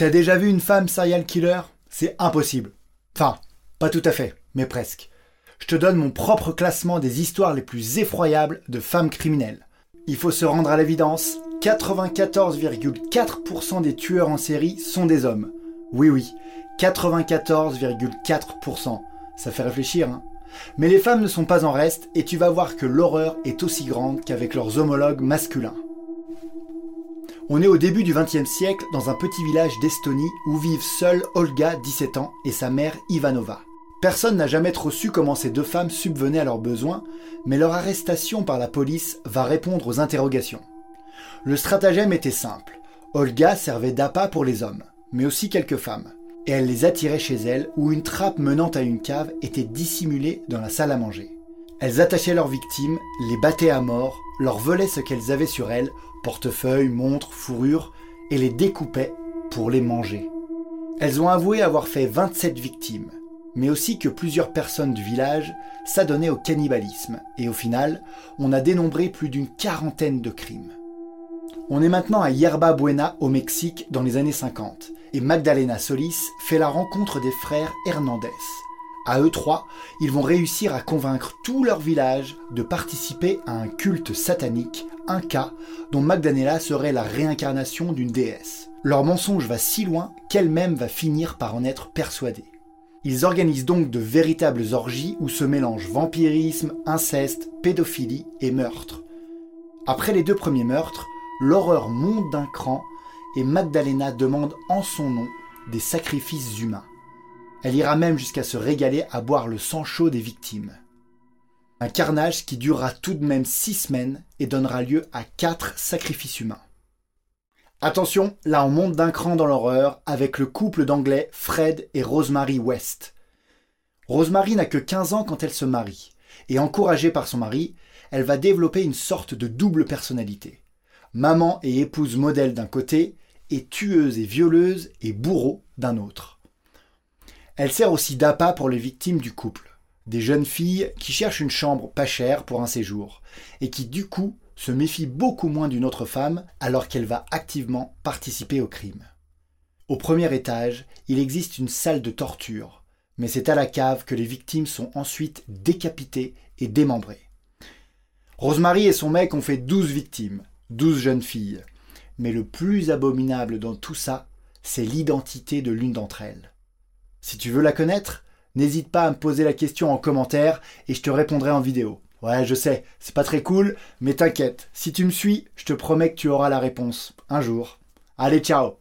T'as déjà vu une femme serial killer? C'est impossible. Enfin, pas tout à fait, mais presque. Je te donne mon propre classement des histoires les plus effroyables de femmes criminelles. Il faut se rendre à l'évidence, 94,4% des tueurs en série sont des hommes. Oui oui, 94,4%. Ça fait réfléchir, hein Mais les femmes ne sont pas en reste et tu vas voir que l'horreur est aussi grande qu'avec leurs homologues masculins. On est au début du XXe siècle dans un petit village d'Estonie où vivent seuls Olga, 17 ans, et sa mère Ivanova. Personne n'a jamais trop su comment ces deux femmes subvenaient à leurs besoins, mais leur arrestation par la police va répondre aux interrogations. Le stratagème était simple. Olga servait d'appât pour les hommes, mais aussi quelques femmes, et elle les attirait chez elle où une trappe menant à une cave était dissimulée dans la salle à manger. Elles attachaient leurs victimes, les battaient à mort, leur volaient ce qu'elles avaient sur elles, portefeuille, montres, fourrures, et les découpaient pour les manger. Elles ont avoué avoir fait 27 victimes, mais aussi que plusieurs personnes du village s'adonnaient au cannibalisme, et au final, on a dénombré plus d'une quarantaine de crimes. On est maintenant à Yerba Buena au Mexique dans les années 50 et Magdalena Solis fait la rencontre des frères Hernandez. À eux trois, ils vont réussir à convaincre tout leur village de participer à un culte satanique, un cas dont Magdalena serait la réincarnation d'une déesse. Leur mensonge va si loin qu'elle-même va finir par en être persuadée. Ils organisent donc de véritables orgies où se mélangent vampirisme, inceste, pédophilie et meurtre. Après les deux premiers meurtres, l'horreur monte d'un cran et Magdalena demande en son nom des sacrifices humains. Elle ira même jusqu'à se régaler à boire le sang chaud des victimes. Un carnage qui durera tout de même six semaines et donnera lieu à quatre sacrifices humains. Attention, là on monte d'un cran dans l'horreur avec le couple d'anglais Fred et Rosemary West. Rosemary n'a que 15 ans quand elle se marie, et encouragée par son mari, elle va développer une sorte de double personnalité maman et épouse modèle d'un côté, et tueuse et violeuse et bourreau d'un autre. Elle sert aussi d'appât pour les victimes du couple, des jeunes filles qui cherchent une chambre pas chère pour un séjour, et qui du coup se méfient beaucoup moins d'une autre femme alors qu'elle va activement participer au crime. Au premier étage, il existe une salle de torture, mais c'est à la cave que les victimes sont ensuite décapitées et démembrées. Rosemary et son mec ont fait douze victimes, douze jeunes filles. Mais le plus abominable dans tout ça, c'est l'identité de l'une d'entre elles. Si tu veux la connaître, n'hésite pas à me poser la question en commentaire et je te répondrai en vidéo. Ouais, je sais, c'est pas très cool, mais t'inquiète, si tu me suis, je te promets que tu auras la réponse. Un jour. Allez, ciao